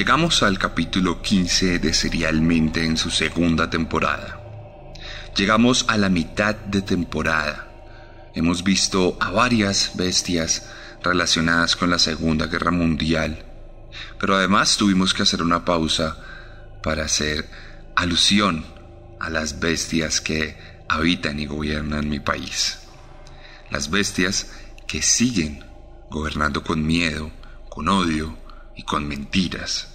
Llegamos al capítulo 15 de Serialmente en su segunda temporada. Llegamos a la mitad de temporada. Hemos visto a varias bestias relacionadas con la Segunda Guerra Mundial, pero además tuvimos que hacer una pausa para hacer alusión a las bestias que habitan y gobiernan mi país. Las bestias que siguen gobernando con miedo, con odio, y con mentiras,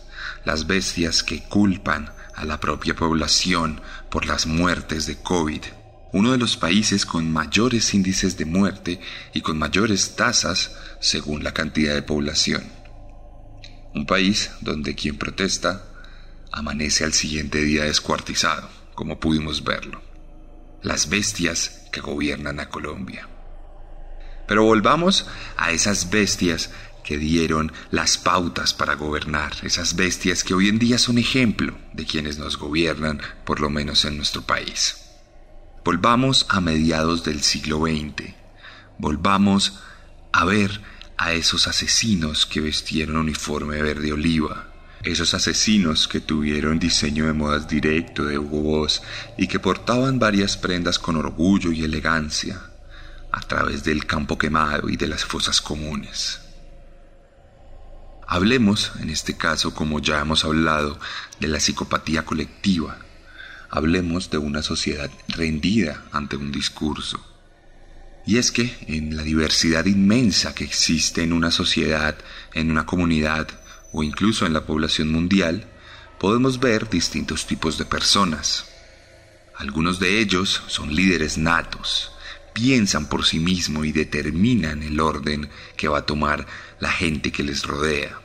las bestias que culpan a la propia población por las muertes de COVID, uno de los países con mayores índices de muerte y con mayores tasas según la cantidad de población. Un país donde quien protesta amanece al siguiente día descuartizado, como pudimos verlo. Las bestias que gobiernan a Colombia. Pero volvamos a esas bestias que dieron las pautas para gobernar, esas bestias que hoy en día son ejemplo de quienes nos gobiernan, por lo menos en nuestro país. Volvamos a mediados del siglo XX, volvamos a ver a esos asesinos que vestieron uniforme verde oliva, esos asesinos que tuvieron diseño de modas directo de Hugo Boss y que portaban varias prendas con orgullo y elegancia a través del campo quemado y de las fosas comunes. Hablemos, en este caso, como ya hemos hablado, de la psicopatía colectiva. Hablemos de una sociedad rendida ante un discurso. Y es que en la diversidad inmensa que existe en una sociedad, en una comunidad o incluso en la población mundial, podemos ver distintos tipos de personas. Algunos de ellos son líderes natos, piensan por sí mismos y determinan el orden que va a tomar la gente que les rodea.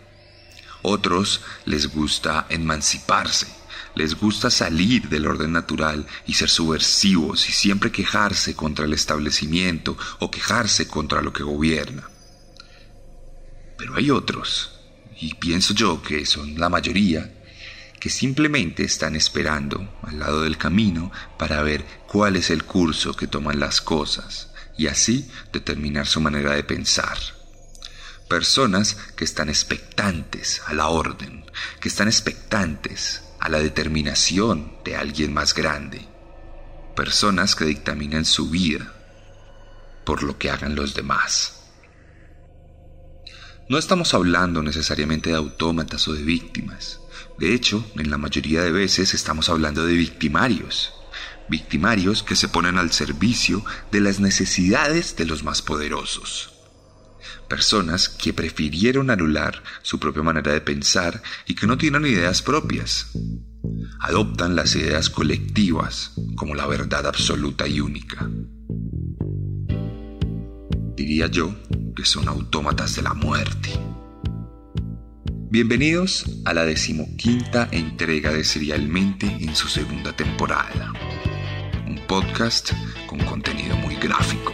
Otros les gusta emanciparse, les gusta salir del orden natural y ser subversivos y siempre quejarse contra el establecimiento o quejarse contra lo que gobierna. Pero hay otros, y pienso yo que son la mayoría, que simplemente están esperando al lado del camino para ver cuál es el curso que toman las cosas y así determinar su manera de pensar. Personas que están expectantes a la orden, que están expectantes a la determinación de alguien más grande. Personas que dictaminan su vida por lo que hagan los demás. No estamos hablando necesariamente de autómatas o de víctimas. De hecho, en la mayoría de veces estamos hablando de victimarios. Victimarios que se ponen al servicio de las necesidades de los más poderosos. Personas que prefirieron anular su propia manera de pensar y que no tienen ideas propias. Adoptan las ideas colectivas como la verdad absoluta y única. Diría yo que son autómatas de la muerte. Bienvenidos a la decimoquinta entrega de Serialmente en su segunda temporada. Un podcast con contenido muy gráfico.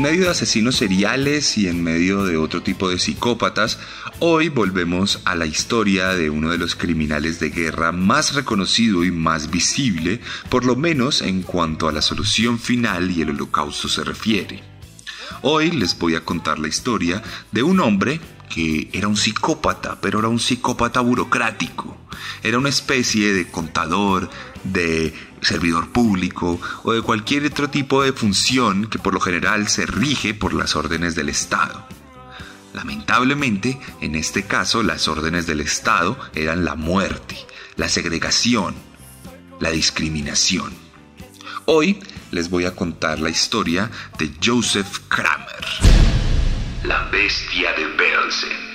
En medio de asesinos seriales y en medio de otro tipo de psicópatas, hoy volvemos a la historia de uno de los criminales de guerra más reconocido y más visible, por lo menos en cuanto a la solución final y el holocausto se refiere. Hoy les voy a contar la historia de un hombre que era un psicópata, pero era un psicópata burocrático. Era una especie de contador, de servidor público o de cualquier otro tipo de función que por lo general se rige por las órdenes del Estado. Lamentablemente, en este caso, las órdenes del Estado eran la muerte, la segregación, la discriminación. Hoy les voy a contar la historia de Joseph Kramer. La bestia de Belsen.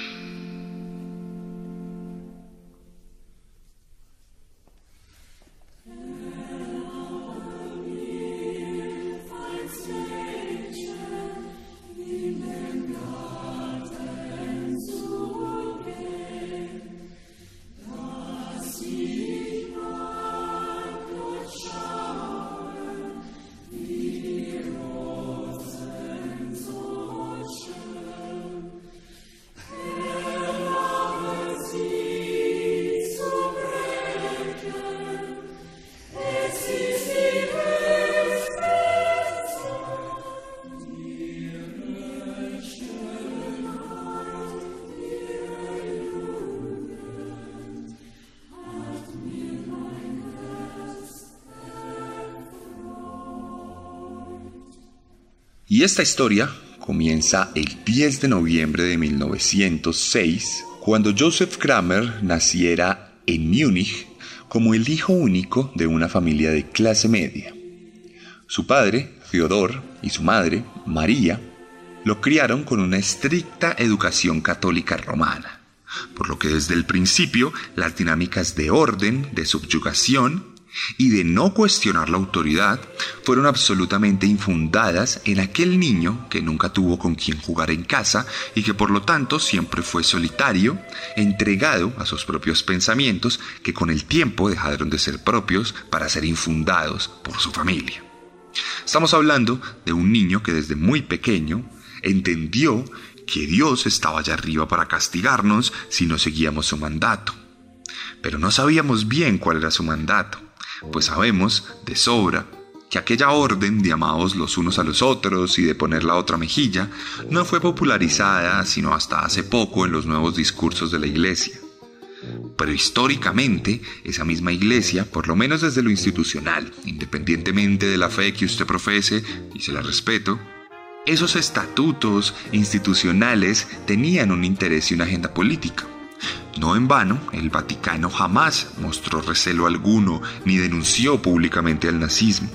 Y esta historia comienza el 10 de noviembre de 1906, cuando Joseph Kramer naciera en Múnich como el hijo único de una familia de clase media. Su padre, Theodor, y su madre, María, lo criaron con una estricta educación católica romana, por lo que desde el principio las dinámicas de orden, de subyugación y de no cuestionar la autoridad fueron absolutamente infundadas en aquel niño que nunca tuvo con quien jugar en casa y que por lo tanto siempre fue solitario, entregado a sus propios pensamientos que con el tiempo dejaron de ser propios para ser infundados por su familia. Estamos hablando de un niño que desde muy pequeño entendió que Dios estaba allá arriba para castigarnos si no seguíamos su mandato. Pero no sabíamos bien cuál era su mandato pues sabemos de sobra que aquella orden de amados los unos a los otros y de poner la otra mejilla no fue popularizada sino hasta hace poco en los nuevos discursos de la Iglesia. Pero históricamente, esa misma iglesia, por lo menos desde lo institucional, independientemente de la fe que usted profese, y se la respeto, esos estatutos institucionales tenían un interés y una agenda política. No en vano, el Vaticano jamás mostró recelo alguno ni denunció públicamente al nazismo.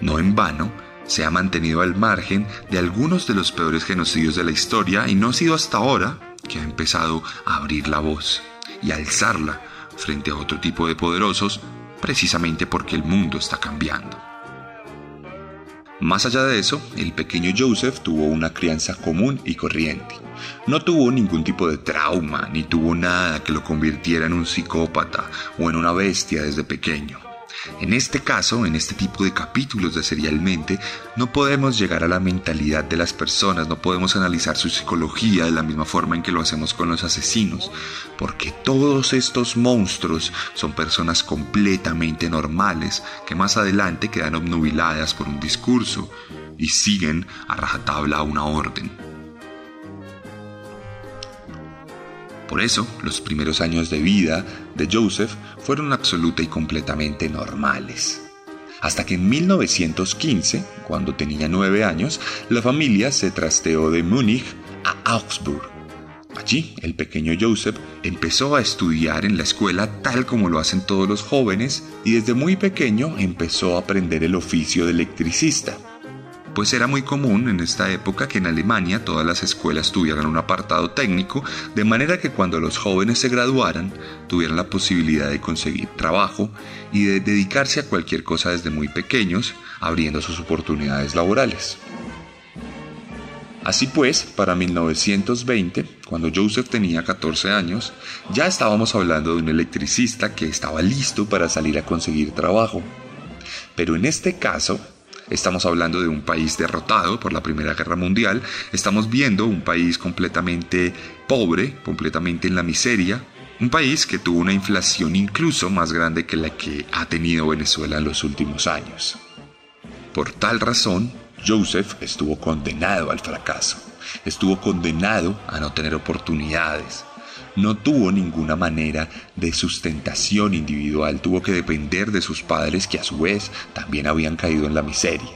No en vano, se ha mantenido al margen de algunos de los peores genocidios de la historia y no ha sido hasta ahora que ha empezado a abrir la voz y alzarla frente a otro tipo de poderosos precisamente porque el mundo está cambiando. Más allá de eso, el pequeño Joseph tuvo una crianza común y corriente. No tuvo ningún tipo de trauma, ni tuvo nada que lo convirtiera en un psicópata o en una bestia desde pequeño. En este caso, en este tipo de capítulos de Serialmente, no podemos llegar a la mentalidad de las personas, no podemos analizar su psicología de la misma forma en que lo hacemos con los asesinos, porque todos estos monstruos son personas completamente normales que más adelante quedan obnubiladas por un discurso y siguen a rajatabla una orden. Por eso, los primeros años de vida de Joseph fueron absoluta y completamente normales. Hasta que en 1915, cuando tenía nueve años, la familia se trasteó de Múnich a Augsburg. Allí, el pequeño Joseph empezó a estudiar en la escuela tal como lo hacen todos los jóvenes y desde muy pequeño empezó a aprender el oficio de electricista pues era muy común en esta época que en Alemania todas las escuelas tuvieran un apartado técnico, de manera que cuando los jóvenes se graduaran tuvieran la posibilidad de conseguir trabajo y de dedicarse a cualquier cosa desde muy pequeños, abriendo sus oportunidades laborales. Así pues, para 1920, cuando Joseph tenía 14 años, ya estábamos hablando de un electricista que estaba listo para salir a conseguir trabajo. Pero en este caso, Estamos hablando de un país derrotado por la Primera Guerra Mundial. Estamos viendo un país completamente pobre, completamente en la miseria. Un país que tuvo una inflación incluso más grande que la que ha tenido Venezuela en los últimos años. Por tal razón, Joseph estuvo condenado al fracaso. Estuvo condenado a no tener oportunidades, no tuvo ninguna manera de sustentación individual, tuvo que depender de sus padres que a su vez también habían caído en la miseria.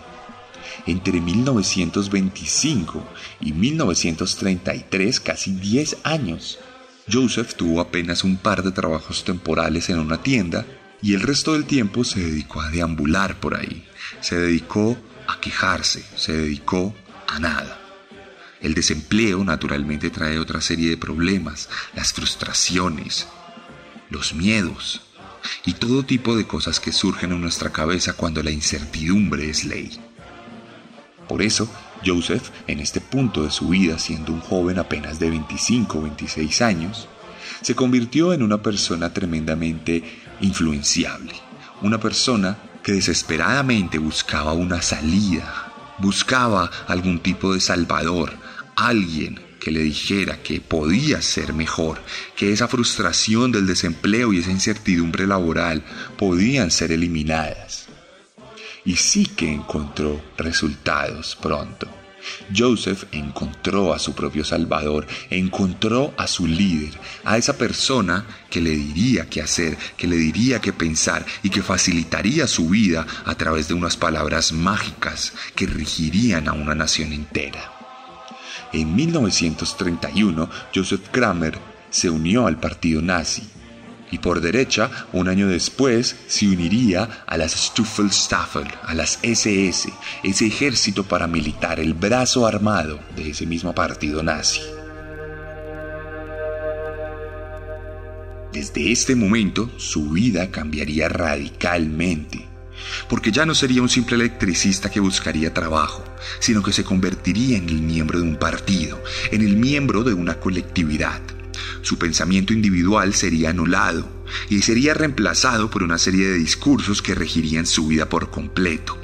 Entre 1925 y 1933, casi 10 años, Joseph tuvo apenas un par de trabajos temporales en una tienda y el resto del tiempo se dedicó a deambular por ahí, se dedicó a quejarse, se dedicó a nada. El desempleo naturalmente trae otra serie de problemas, las frustraciones, los miedos y todo tipo de cosas que surgen en nuestra cabeza cuando la incertidumbre es ley. Por eso, Joseph, en este punto de su vida, siendo un joven apenas de 25 o 26 años, se convirtió en una persona tremendamente influenciable, una persona que desesperadamente buscaba una salida, buscaba algún tipo de salvador, alguien que le dijera que podía ser mejor, que esa frustración del desempleo y esa incertidumbre laboral podían ser eliminadas. Y sí que encontró resultados pronto. Joseph encontró a su propio Salvador, encontró a su líder, a esa persona que le diría qué hacer, que le diría qué pensar y que facilitaría su vida a través de unas palabras mágicas que regirían a una nación entera. En 1931, Joseph Kramer se unió al partido nazi y por derecha, un año después, se uniría a las Stuffelstaffel, a las SS, ese ejército paramilitar, el brazo armado de ese mismo partido nazi. Desde este momento, su vida cambiaría radicalmente porque ya no sería un simple electricista que buscaría trabajo, sino que se convertiría en el miembro de un partido, en el miembro de una colectividad. Su pensamiento individual sería anulado y sería reemplazado por una serie de discursos que regirían su vida por completo.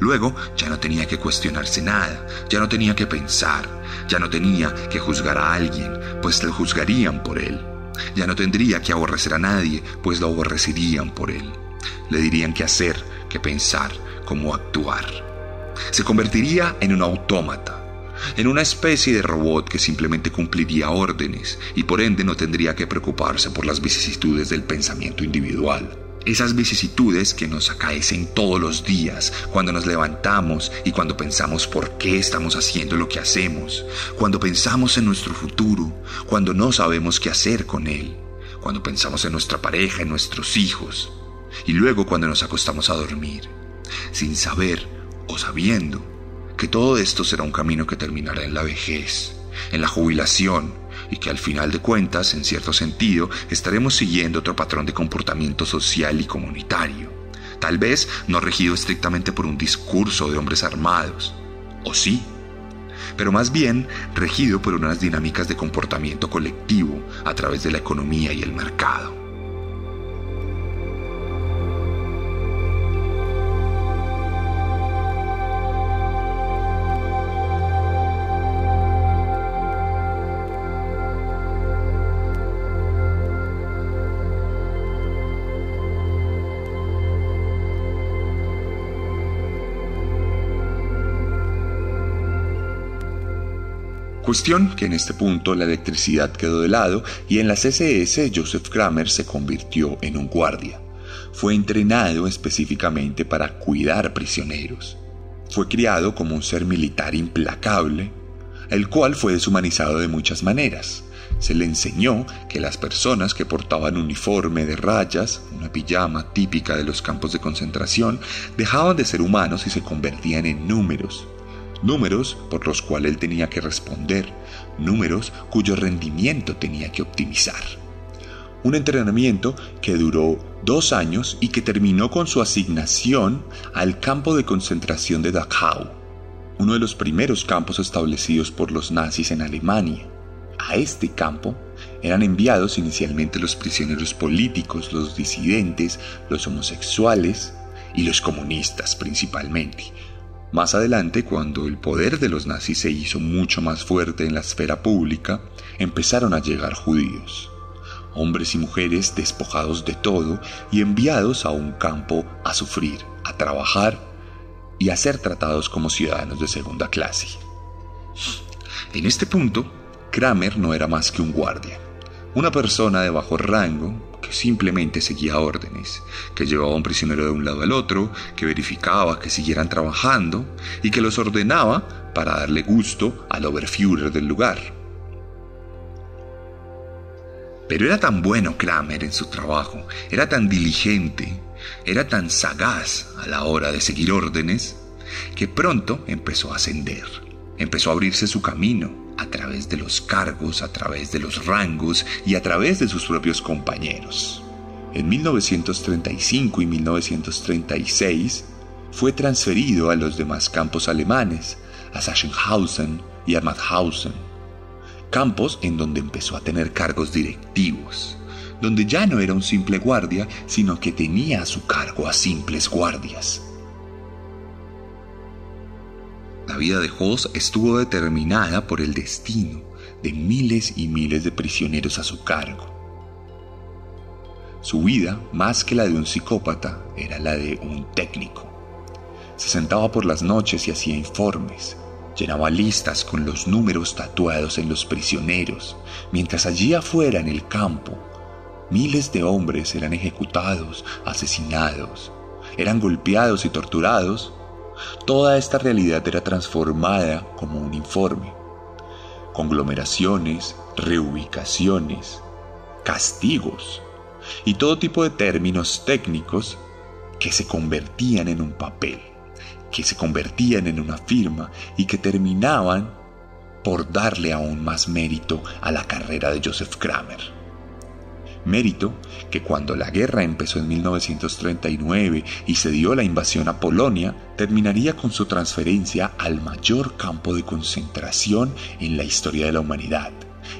Luego ya no tenía que cuestionarse nada, ya no tenía que pensar, ya no tenía que juzgar a alguien, pues lo juzgarían por él. Ya no tendría que aborrecer a nadie, pues lo aborrecerían por él. Le dirían qué hacer, qué pensar, cómo actuar. Se convertiría en un autómata, en una especie de robot que simplemente cumpliría órdenes y por ende no tendría que preocuparse por las vicisitudes del pensamiento individual. Esas vicisitudes que nos acaecen todos los días, cuando nos levantamos y cuando pensamos por qué estamos haciendo lo que hacemos, cuando pensamos en nuestro futuro, cuando no sabemos qué hacer con él, cuando pensamos en nuestra pareja, en nuestros hijos, y luego cuando nos acostamos a dormir, sin saber o sabiendo que todo esto será un camino que terminará en la vejez, en la jubilación, y que al final de cuentas, en cierto sentido, estaremos siguiendo otro patrón de comportamiento social y comunitario, tal vez no regido estrictamente por un discurso de hombres armados, o sí, pero más bien regido por unas dinámicas de comportamiento colectivo a través de la economía y el mercado. Cuestión que en este punto la electricidad quedó de lado y en las SS Joseph Kramer se convirtió en un guardia. Fue entrenado específicamente para cuidar prisioneros. Fue criado como un ser militar implacable, el cual fue deshumanizado de muchas maneras. Se le enseñó que las personas que portaban uniforme de rayas, una pijama típica de los campos de concentración, dejaban de ser humanos y se convertían en números, números por los cuales él tenía que responder, números cuyo rendimiento tenía que optimizar. Un entrenamiento que duró dos años y que terminó con su asignación al campo de concentración de Dachau, uno de los primeros campos establecidos por los nazis en Alemania. A este campo eran enviados inicialmente los prisioneros políticos, los disidentes, los homosexuales y los comunistas principalmente, Más adelante, cuando el poder de los nazis se hizo mucho más fuerte en la esfera pública, empezaron a llegar judíos, hombres y mujeres despojados de todo y enviados a un campo a sufrir, a trabajar y a ser tratados como ciudadanos de segunda clase. En este punto, Kramer no era más que un guardia, una persona de bajo rango simplemente seguía órdenes, que llevaba a un prisionero de un lado al otro, que verificaba que siguieran trabajando y que los ordenaba para darle gusto al Oberführer del lugar. Pero era tan bueno Kramer en su trabajo, era tan diligente, era tan sagaz a la hora de seguir órdenes, que pronto empezó a ascender, empezó a abrirse su camino, a través de los cargos, a través de los rangos y a través de sus propios compañeros. En 1935 y 1936 fue transferido a los demás campos alemanes, a Sachsenhausen y a Mauthausen, campos en donde empezó a tener cargos directivos, donde ya no era un simple guardia, sino que tenía a su cargo a simples guardias. La vida de Hoss estuvo determinada por el destino de miles y miles de prisioneros a su cargo. Su vida, más que la de un psicópata, era la de un técnico. Se sentaba por las noches y hacía informes, llenaba listas con los números tatuados en los prisioneros, mientras allí afuera en el campo miles de hombres eran ejecutados, asesinados, eran golpeados y torturados Toda esta realidad era transformada como un informe. Conglomeraciones, reubicaciones, castigos y todo tipo de términos técnicos que se convertían en un papel, que se convertían en una firma y que terminaban por darle aún más mérito a la carrera de Joseph Kramer. Mérito que cuando la guerra empezó en 1939 y se dio la invasión a Polonia, terminaría con su transferencia al mayor campo de concentración en la historia de la humanidad,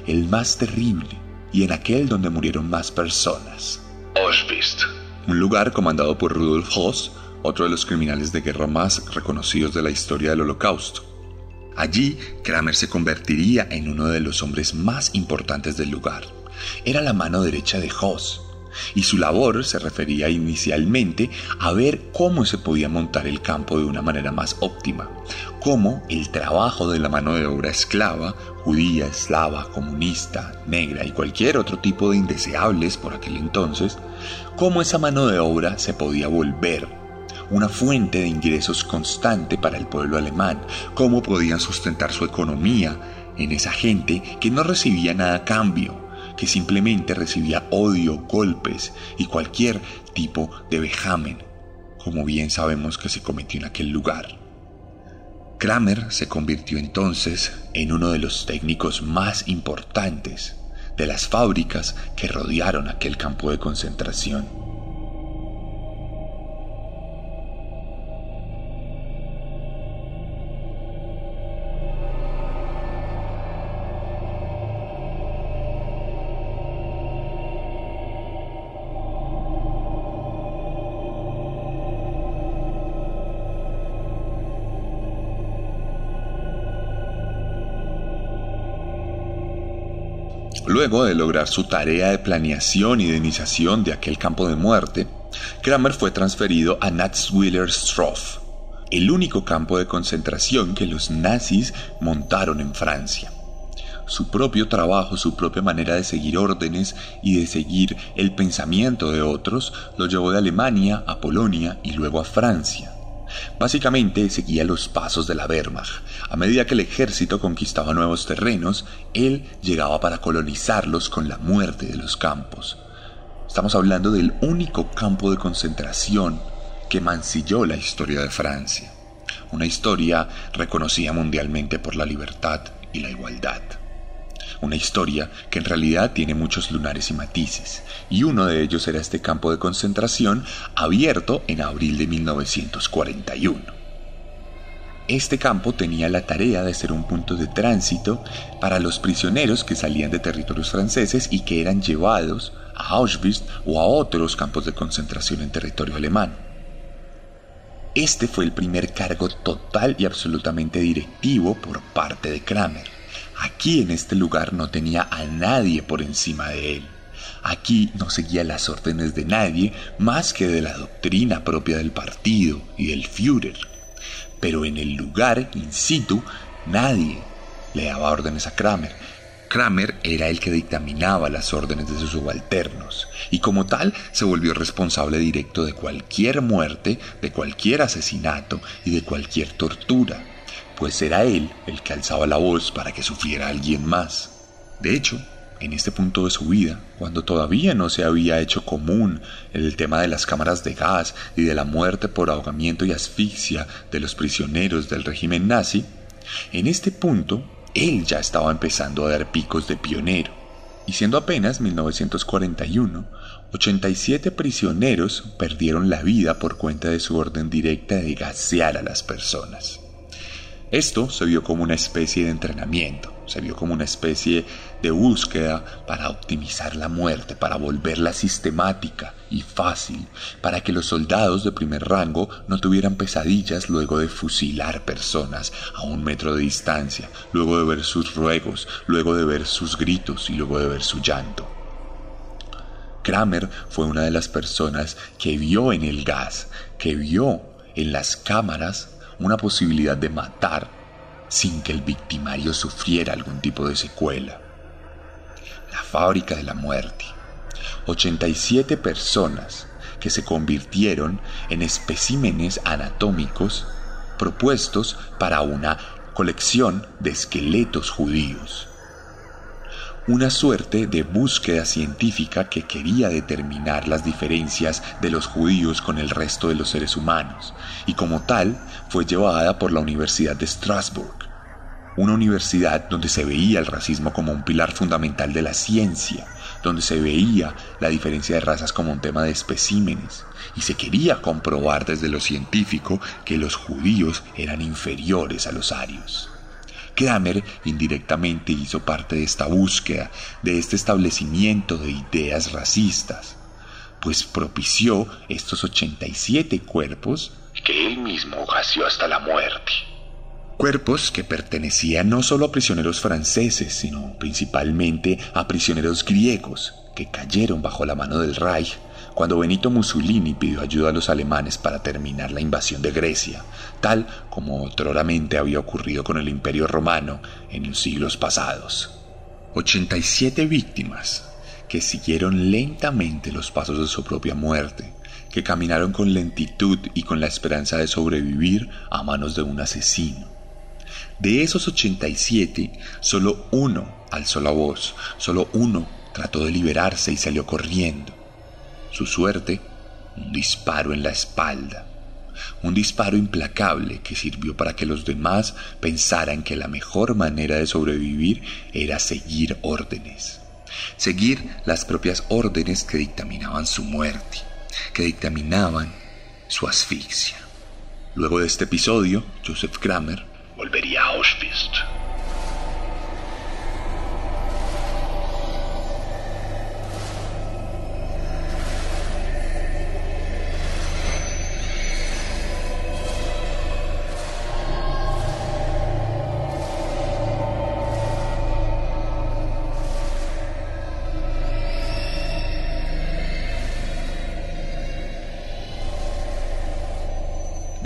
el más terrible y en aquel donde murieron más personas. Auschwitz. Un lugar comandado por Rudolf Hoss, otro de los criminales de guerra más reconocidos de la historia del Holocausto. Allí, Kramer se convertiría en uno de los hombres más importantes del lugar era la mano derecha de Hoss, y su labor se refería inicialmente a ver cómo se podía montar el campo de una manera más óptima, cómo el trabajo de la mano de obra esclava, judía, eslava, comunista, negra y cualquier otro tipo de indeseables por aquel entonces, cómo esa mano de obra se podía volver una fuente de ingresos constante para el pueblo alemán, cómo podían sustentar su economía en esa gente que no recibía nada a cambio, que simplemente recibía odio, golpes y cualquier tipo de vejamen, como bien sabemos que se cometió en aquel lugar. Kramer se convirtió entonces en uno de los técnicos más importantes de las fábricas que rodearon aquel campo de concentración. Luego de lograr su tarea de planeación y de iniciación de aquel campo de muerte, Kramer fue transferido a Natzwiller-Stroff, el único campo de concentración que los nazis montaron en Francia. Su propio trabajo, su propia manera de seguir órdenes y de seguir el pensamiento de otros lo llevó de Alemania a Polonia y luego a Francia. Básicamente seguía los pasos de la Wehrmacht. A medida que el ejército conquistaba nuevos terrenos, él llegaba para colonizarlos con la muerte de los campos. Estamos hablando del único campo de concentración que mancilló la historia de Francia. Una historia reconocida mundialmente por la libertad y la igualdad una historia que en realidad tiene muchos lunares y matices, y uno de ellos era este campo de concentración abierto en abril de 1941. Este campo tenía la tarea de ser un punto de tránsito para los prisioneros que salían de territorios franceses y que eran llevados a Auschwitz o a otros campos de concentración en territorio alemán. Este fue el primer cargo total y absolutamente directivo por parte de Kramer. Aquí en este lugar no tenía a nadie por encima de él. Aquí no seguía las órdenes de nadie más que de la doctrina propia del partido y del Führer. Pero en el lugar, in situ, nadie le daba órdenes a Kramer. Kramer era el que dictaminaba las órdenes de sus subalternos y como tal se volvió responsable directo de cualquier muerte, de cualquier asesinato y de cualquier tortura, pues era él el que alzaba la voz para que sufriera alguien más. De hecho, en este punto de su vida, cuando todavía no se había hecho común el tema de las cámaras de gas y de la muerte por ahogamiento y asfixia de los prisioneros del régimen nazi, en este punto él ya estaba empezando a dar picos de pionero. Y siendo apenas 1941, 87 prisioneros perdieron la vida por cuenta de su orden directa de gasear a las personas. Esto se vio como una especie de entrenamiento, se vio como una especie de búsqueda para optimizar la muerte, para volverla sistemática y fácil, para que los soldados de primer rango no tuvieran pesadillas luego de fusilar personas a un metro de distancia, luego de ver sus ruegos, luego de ver sus gritos y luego de ver su llanto. Kramer fue una de las personas que vio en el gas, que vio en las cámaras una posibilidad de matar sin que el victimario sufriera algún tipo de secuela. La fábrica de la muerte. 87 personas que se convirtieron en especímenes anatómicos propuestos para una colección de esqueletos judíos una suerte de búsqueda científica que quería determinar las diferencias de los judíos con el resto de los seres humanos, y como tal fue llevada por la Universidad de Strasbourg, una universidad donde se veía el racismo como un pilar fundamental de la ciencia, donde se veía la diferencia de razas como un tema de especímenes, y se quería comprobar desde lo científico que los judíos eran inferiores a los arios. Kramer indirectamente hizo parte de esta búsqueda, de este establecimiento de ideas racistas, pues propició estos 87 cuerpos que él mismo gaseó hasta la muerte. Cuerpos que pertenecían no solo a prisioneros franceses, sino principalmente a prisioneros griegos que cayeron bajo la mano del Reich cuando Benito Mussolini pidió ayuda a los alemanes para terminar la invasión de Grecia, tal como otroramente había ocurrido con el Imperio Romano en los siglos pasados. 87 víctimas que siguieron lentamente los pasos de su propia muerte, que caminaron con lentitud y con la esperanza de sobrevivir a manos de un asesino. De esos 87, solo uno alzó la voz, solo uno trató de liberarse y salió corriendo. Su suerte, un disparo en la espalda. Un disparo implacable que sirvió para que los demás pensaran que la mejor manera de sobrevivir era seguir órdenes. Seguir las propias órdenes que dictaminaban su muerte, que dictaminaban su asfixia. Luego de este episodio, Joseph Kramer volvería a Auschwitz.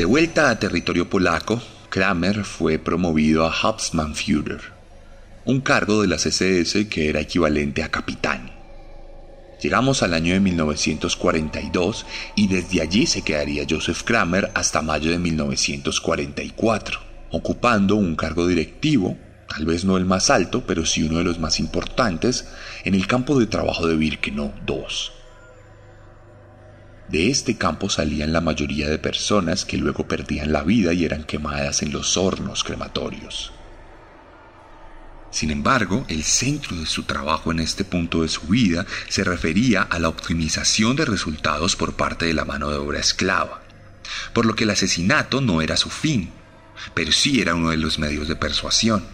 De vuelta a territorio polaco, Kramer fue promovido a Hauptmannführer, un cargo de la CSS que era equivalente a capitán. Llegamos al año de 1942 y desde allí se quedaría Joseph Kramer hasta mayo de 1944, ocupando un cargo directivo, tal vez no el más alto, pero sí uno de los más importantes, en el campo de trabajo de Birkenau II de este campo salían la mayoría de personas que luego perdían la vida y eran quemadas en los hornos crematorios. Sin embargo, el centro de su trabajo en este punto de su vida se refería a la optimización de resultados por parte de la mano de obra esclava, por lo que el asesinato no era su fin, pero sí era uno de los medios de persuasión.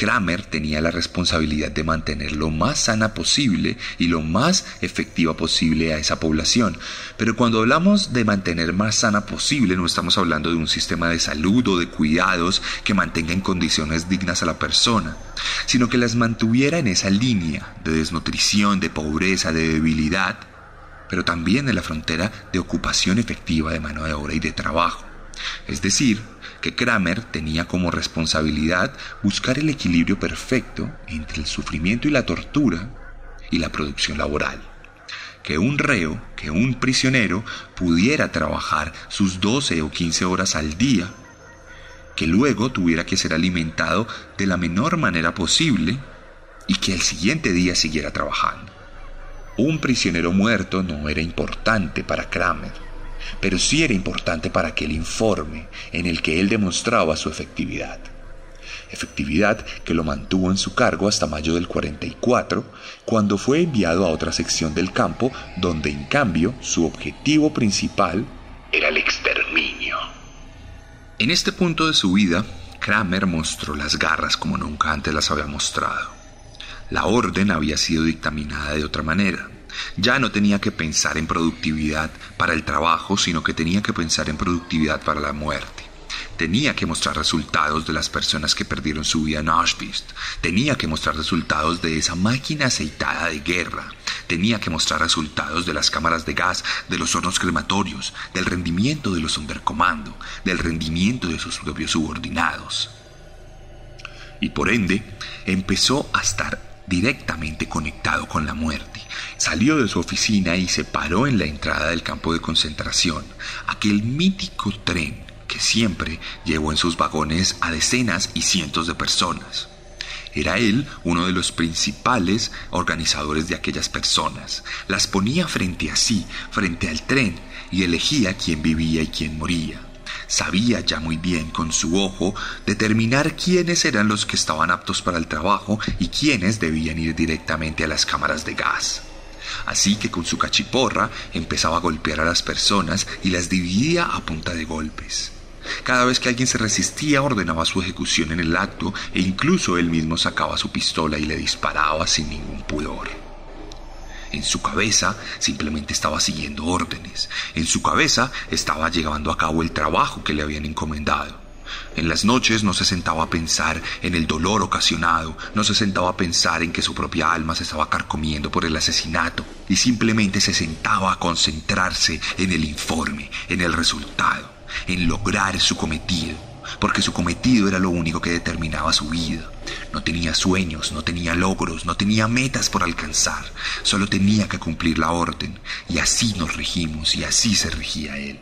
Kramer tenía la responsabilidad de mantener lo más sana posible y lo más efectiva posible a esa población. Pero cuando hablamos de mantener más sana posible, no estamos hablando de un sistema de salud o de cuidados que mantenga en condiciones dignas a la persona, sino que las mantuviera en esa línea de desnutrición, de pobreza, de debilidad, pero también en la frontera de ocupación efectiva de mano de obra y de trabajo. Es decir, que Kramer tenía como responsabilidad buscar el equilibrio perfecto entre el sufrimiento y la tortura y la producción laboral. Que un reo, que un prisionero pudiera trabajar sus 12 o 15 horas al día, que luego tuviera que ser alimentado de la menor manera posible y que el siguiente día siguiera trabajando. Un prisionero muerto no era importante para Kramer pero sí era importante para aquel informe en el que él demostraba su efectividad. Efectividad que lo mantuvo en su cargo hasta mayo del 44, cuando fue enviado a otra sección del campo donde en cambio su objetivo principal era el exterminio. En este punto de su vida, Kramer mostró las garras como nunca antes las había mostrado. La orden había sido dictaminada de otra manera, ya no tenía que pensar en productividad para el trabajo, sino que tenía que pensar en productividad para la muerte. Tenía que mostrar resultados de las personas que perdieron su vida en Auschwitz. Tenía que mostrar resultados de esa máquina aceitada de guerra. Tenía que mostrar resultados de las cámaras de gas, de los hornos crematorios, del rendimiento de los Sonderkommando, del rendimiento de sus propios subordinados. Y por ende, empezó a estar directamente conectado con la muerte. Salió de su oficina y se paró en la entrada del campo de concentración, aquel mítico tren que siempre llevó en sus vagones a decenas y cientos de personas. Era él uno de los principales organizadores de aquellas personas. Las ponía frente a sí, frente al tren, y elegía quién vivía y quién moría. Sabía ya muy bien con su ojo determinar quiénes eran los que estaban aptos para el trabajo y quiénes debían ir directamente a las cámaras de gas. Así que con su cachiporra empezaba a golpear a las personas y las dividía a punta de golpes. Cada vez que alguien se resistía ordenaba su ejecución en el acto e incluso él mismo sacaba su pistola y le disparaba sin ningún pudor. En su cabeza simplemente estaba siguiendo órdenes. En su cabeza estaba llevando a cabo el trabajo que le habían encomendado. En las noches no se sentaba a pensar en el dolor ocasionado, no se sentaba a pensar en que su propia alma se estaba carcomiendo por el asesinato, y simplemente se sentaba a concentrarse en el informe, en el resultado, en lograr su cometido, porque su cometido era lo único que determinaba su vida. No tenía sueños, no tenía logros, no tenía metas por alcanzar, solo tenía que cumplir la orden, y así nos regimos y así se regía él.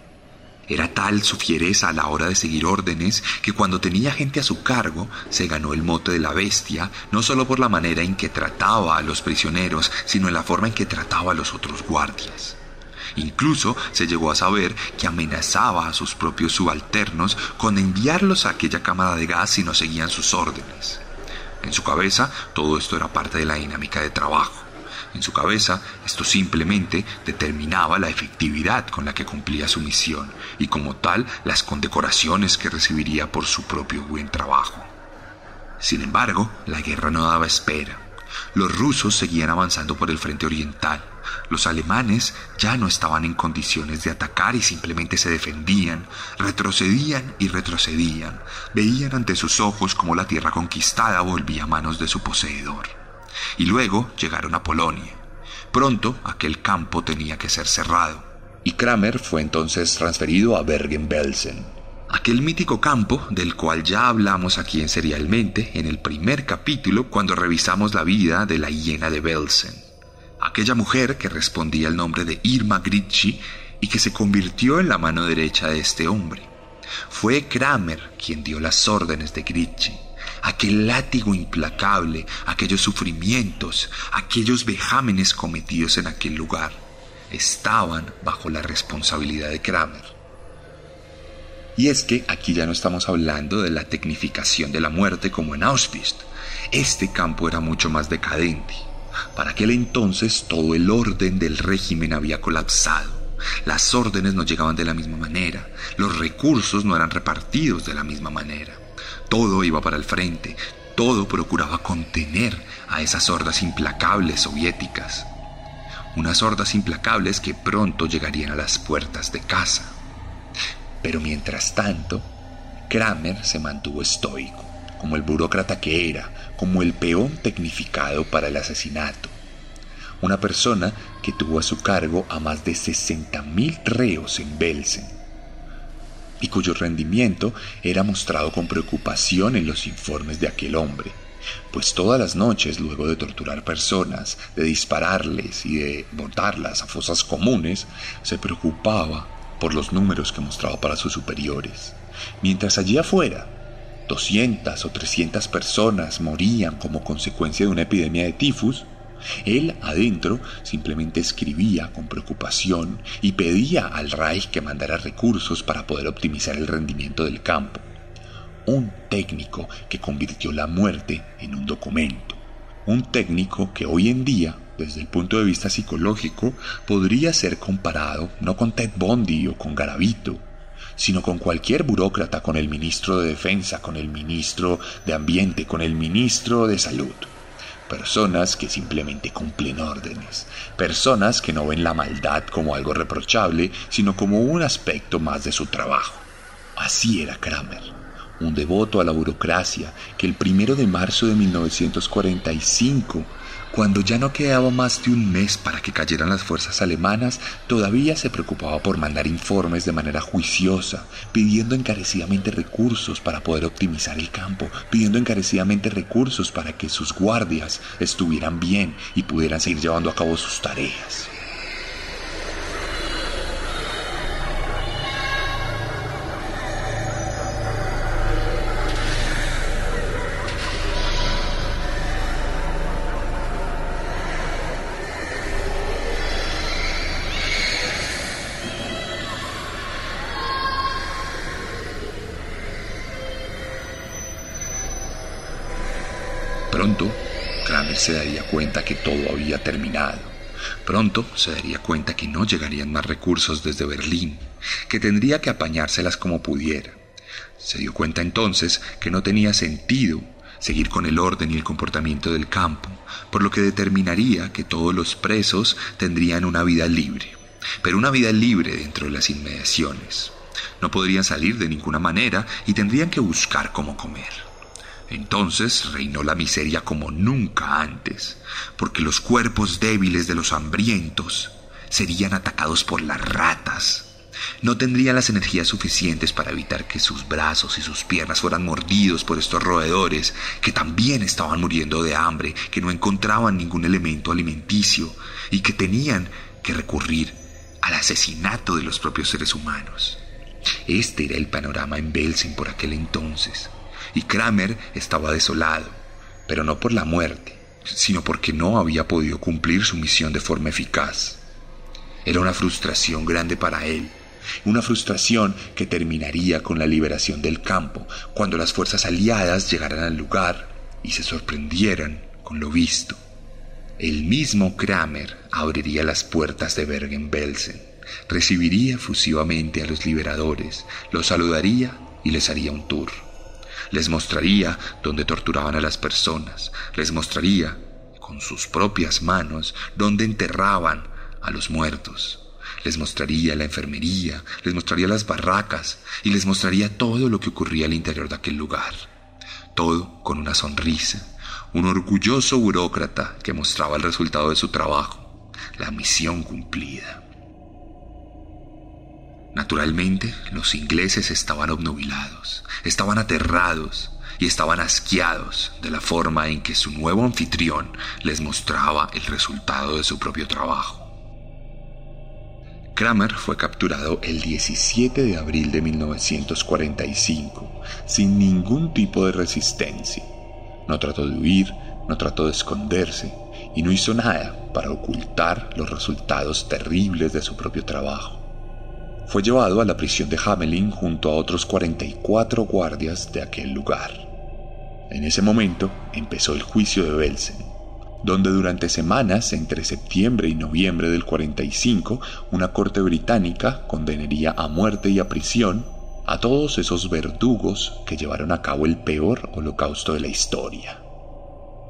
Era tal su fiereza a la hora de seguir órdenes que cuando tenía gente a su cargo se ganó el mote de la bestia, no solo por la manera en que trataba a los prisioneros, sino en la forma en que trataba a los otros guardias. Incluso se llegó a saber que amenazaba a sus propios subalternos con enviarlos a aquella cámara de gas si no seguían sus órdenes. En su cabeza todo esto era parte de la dinámica de trabajo. En su cabeza esto simplemente determinaba la efectividad con la que cumplía su misión y como tal las condecoraciones que recibiría por su propio buen trabajo. Sin embargo, la guerra no daba espera. Los rusos seguían avanzando por el frente oriental los alemanes ya no estaban en condiciones de atacar y simplemente se defendían, retrocedían y retrocedían, veían ante sus ojos como la tierra conquistada volvía a manos de su poseedor. Y luego llegaron a Polonia. Pronto aquel campo tenía que ser cerrado, y Kramer fue entonces transferido a Bergen-Belsen. Aquel mítico campo del cual ya hablamos aquí en Serialmente en el primer capítulo cuando revisamos la vida de la hiena de Belsen aquella mujer que respondía al nombre de Irma Gritschi y que se convirtió en la mano derecha de este hombre. Fue Kramer quien dio las órdenes de Gritschi. Aquel látigo implacable, aquellos sufrimientos, aquellos vejámenes cometidos en aquel lugar, estaban bajo la responsabilidad de Kramer. Y es que aquí ya no estamos hablando de la tecnificación de la muerte como en Auschwitz. Este campo era mucho más decadente. Para aquel entonces todo el orden del régimen había colapsado. Las órdenes no llegaban de la misma manera, los recursos no eran repartidos de la misma manera. Todo iba para el frente, todo procuraba contener a esas hordas implacables soviéticas. Unas hordas implacables que pronto llegarían a las puertas de casa. Pero mientras tanto, Kramer se mantuvo estoico, como el burócrata que era, como el peón tecnificado para el asesinato. Una persona que tuvo a su cargo a más de 60.000 reos en Belsen y cuyo rendimiento era mostrado con preocupación en los informes de aquel hombre, pues todas las noches, luego de torturar personas, de dispararles y de botarlas a fosas comunes, se preocupaba por los números que mostraba para sus superiores. Mientras allí afuera, 200 o 300 personas morían como consecuencia de una epidemia de tifus, él adentro simplemente escribía con preocupación y pedía al Reich que mandara recursos para poder optimizar el rendimiento del campo. Un técnico que convirtió la muerte en un documento. Un técnico que hoy en día, desde el punto de vista psicológico, podría ser comparado no con Ted Bundy o con Garavito, sino con cualquier burócrata, con el ministro de Defensa, con el ministro de Ambiente, con el ministro de Salud. Personas que simplemente cumplen órdenes. Personas que no ven la maldad como algo reprochable, sino como un aspecto más de su trabajo. Así era Kramer, un devoto a la burocracia que el primero de marzo de 1945 cuando ya no quedaba más de un mes para que cayeran las fuerzas alemanas, todavía se preocupaba por mandar informes de manera juiciosa, pidiendo encarecidamente recursos para poder optimizar el campo, pidiendo encarecidamente recursos para que sus guardias estuvieran bien y pudieran seguir llevando a cabo sus tareas. Terminado. Pronto se daría cuenta que no llegarían más recursos desde Berlín, que tendría que apañárselas como pudiera. Se dio cuenta entonces que no tenía sentido seguir con el orden y el comportamiento del campo, por lo que determinaría que todos los presos tendrían una vida libre, pero una vida libre dentro de las inmediaciones. No podrían salir de ninguna manera y tendrían que buscar cómo comer. Entonces reinó la miseria como nunca antes, porque los cuerpos débiles de los hambrientos serían atacados por las ratas. No tendrían las energías suficientes para evitar que sus brazos y sus piernas fueran mordidos por estos roedores, que también estaban muriendo de hambre, que no encontraban ningún elemento alimenticio y que tenían que recurrir al asesinato de los propios seres humanos. Este era el panorama en Belsen por aquel entonces y Kramer estaba desolado, pero no por la muerte, sino porque no había podido cumplir su misión de forma eficaz. Era una frustración grande para él, una frustración que terminaría con la liberación del campo, cuando las fuerzas aliadas llegaran al lugar y se sorprendieran con lo visto. El mismo Kramer abriría las puertas de Bergen-Belsen, recibiría efusivamente a los liberadores, los saludaría y les haría un tour. Les mostraría dónde torturaban a las personas. Les mostraría con sus propias manos dónde enterraban a los muertos. Les mostraría la enfermería, les mostraría las barracas y les mostraría todo lo que ocurría al interior de aquel lugar. Todo con una sonrisa, un orgulloso burócrata que mostraba el resultado de su trabajo, la misión cumplida. Naturalmente, los ingleses estaban obnubilados, estaban aterrados y estaban asqueados de la forma en que su nuevo anfitrión les mostraba el resultado de su propio trabajo. Kramer fue capturado el 17 de abril de 1945, sin ningún tipo de resistencia. No trató de huir, no trató de esconderse y no hizo nada para ocultar los resultados terribles de su propio trabajo fue llevado a la prisión de Hamelin junto a otros 44 guardias de aquel lugar. En ese momento empezó el juicio de Belsen, donde durante semanas entre septiembre y noviembre del 45 una corte británica condenaría a muerte y a prisión a todos esos verdugos que llevaron a cabo el peor holocausto de la historia.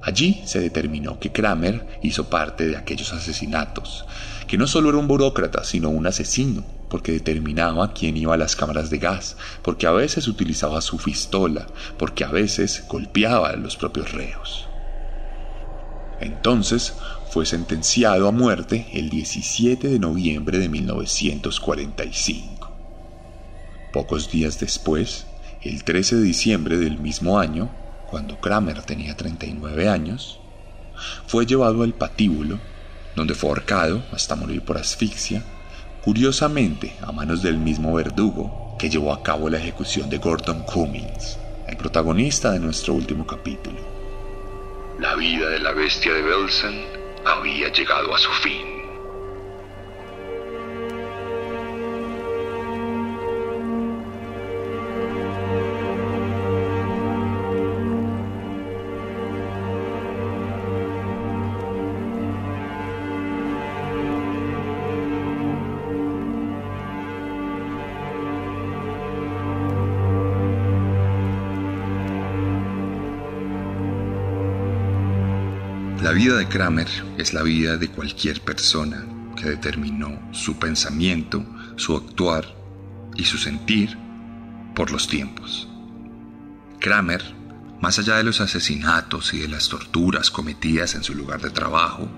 Allí se determinó que Kramer hizo parte de aquellos asesinatos, que no solo era un burócrata, sino un asesino, porque determinaba quién iba a las cámaras de gas, porque a veces utilizaba su pistola, porque a veces golpeaba a los propios reos. Entonces fue sentenciado a muerte el 17 de noviembre de 1945. Pocos días después, el 13 de diciembre del mismo año, cuando Kramer tenía 39 años, fue llevado al patíbulo, donde fue ahorcado hasta morir por asfixia, curiosamente a manos del mismo verdugo que llevó a cabo la ejecución de Gordon Cummings, el protagonista de nuestro último capítulo. La vida de la bestia de Belsen había llegado a su fin. Kramer es la vida de cualquier persona que determinó su pensamiento, su actuar y su sentir por los tiempos. Kramer, más allá de los asesinatos y de las torturas cometidas en su lugar de trabajo,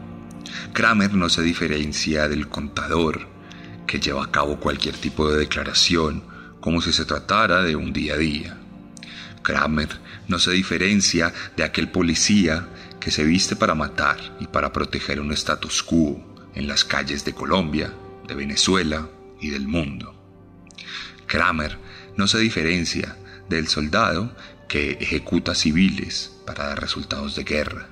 Kramer no se diferencia del contador que lleva a cabo cualquier tipo de declaración como si se tratara de un día a día. Kramer no se diferencia de aquel policía que se viste para matar y para proteger un status quo en las calles de Colombia, de Venezuela y del mundo. Kramer no se diferencia del soldado que ejecuta civiles para dar resultados de guerra.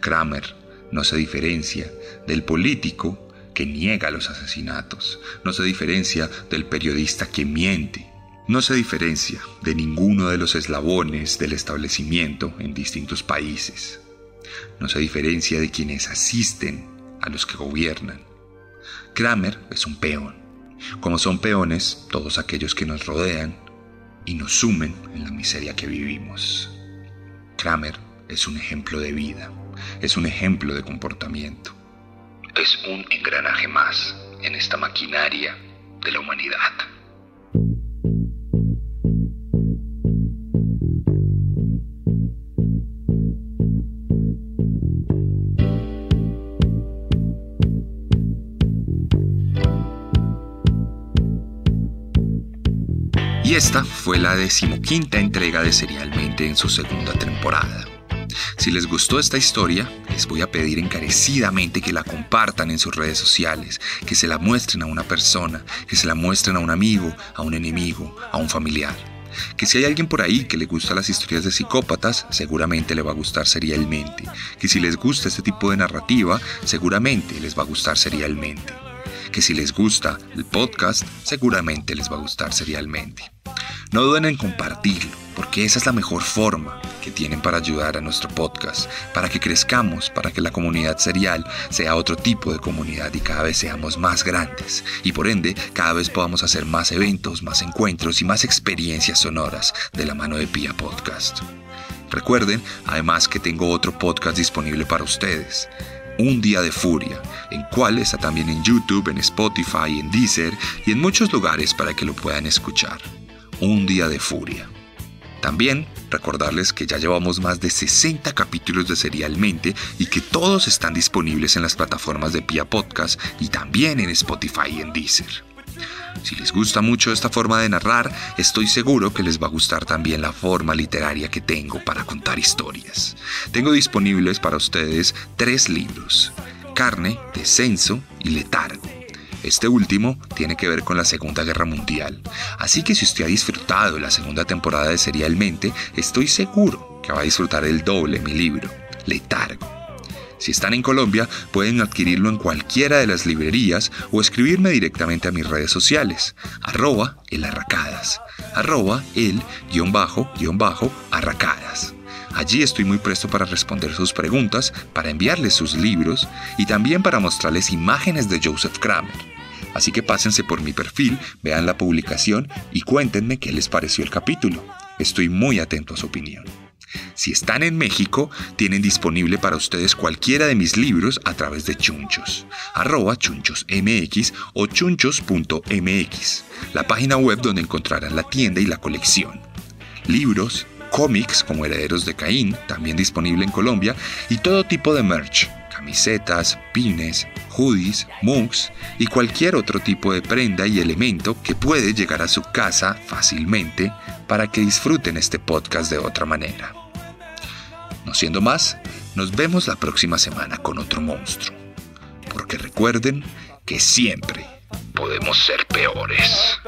Kramer no se diferencia del político que niega los asesinatos, no se diferencia del periodista que miente, no se diferencia de ninguno de los eslabones del establecimiento en distintos países no se diferencia de quienes asisten a los que gobiernan. Kramer es un peón, como son peones todos aquellos que nos rodean y nos sumen en la miseria que vivimos. Kramer es un ejemplo de vida, es un ejemplo de comportamiento. Es un engranaje más en esta maquinaria de la humanidad. Esta fue la decimoquinta entrega de Serialmente en su segunda temporada. Si les gustó esta historia, les voy a pedir encarecidamente que la compartan en sus redes sociales, que se la muestren a una persona, que se la muestren a un amigo, a un enemigo, a un familiar. Que si hay alguien por ahí que le gusta las historias de psicópatas, seguramente le va a gustar serialmente. Que si les gusta este tipo de narrativa, seguramente les va a gustar serialmente. Que si les gusta el podcast, seguramente les va a gustar serialmente. No duden en compartirlo, porque esa es la mejor forma que tienen para ayudar a nuestro podcast, para que crezcamos, para que la comunidad serial sea otro tipo de comunidad y cada vez seamos más grandes. Y por ende, cada vez podamos hacer más eventos, más encuentros y más experiencias sonoras de la mano de Pia Podcast. Recuerden, además, que tengo otro podcast disponible para ustedes. Un Día de Furia, en cual está también en YouTube, en Spotify, en Deezer y en muchos lugares para que lo puedan escuchar un día de furia. También recordarles que ya llevamos más de 60 capítulos de Serialmente y que todos están disponibles en las plataformas de Pia Podcast y también en Spotify y en Deezer. Si les gusta mucho esta forma de narrar, estoy seguro que les va a gustar también la forma literaria que tengo para contar historias. Tengo disponibles para ustedes tres libros, Carne, Descenso y Letargo este último tiene que ver con la Segunda Guerra Mundial. Así que si usted ha disfrutado la segunda temporada de Serialmente, estoy seguro que va a disfrutar el doble mi libro, Letargo. Si están en Colombia, pueden adquirirlo en cualquiera de las librerías o escribirme directamente a mis redes sociales, arroba el arracadas, arroba el guion bajo guion bajo arracadas. Allí estoy muy presto para responder sus preguntas, para enviarles sus libros y también para mostrarles imágenes de Joseph Kramer. Así que pásense por mi perfil, vean la publicación y cuéntenme qué les pareció el capítulo. Estoy muy atento a su opinión. Si están en México, tienen disponible para ustedes cualquiera de mis libros a través de Chunchos, arroba chunchosmx o chunchos.mx, la página web donde encontrarán la tienda y la colección. Libros, cómics como Herederos de Caín, también disponible en Colombia, y todo tipo de merch, camisetas, pines, hoodies, mugs y cualquier otro tipo de prenda y elemento que puede llegar a su casa fácilmente para que disfruten este podcast de otra manera. No siendo más, nos vemos la próxima semana con otro monstruo. Porque recuerden que siempre podemos ser peores.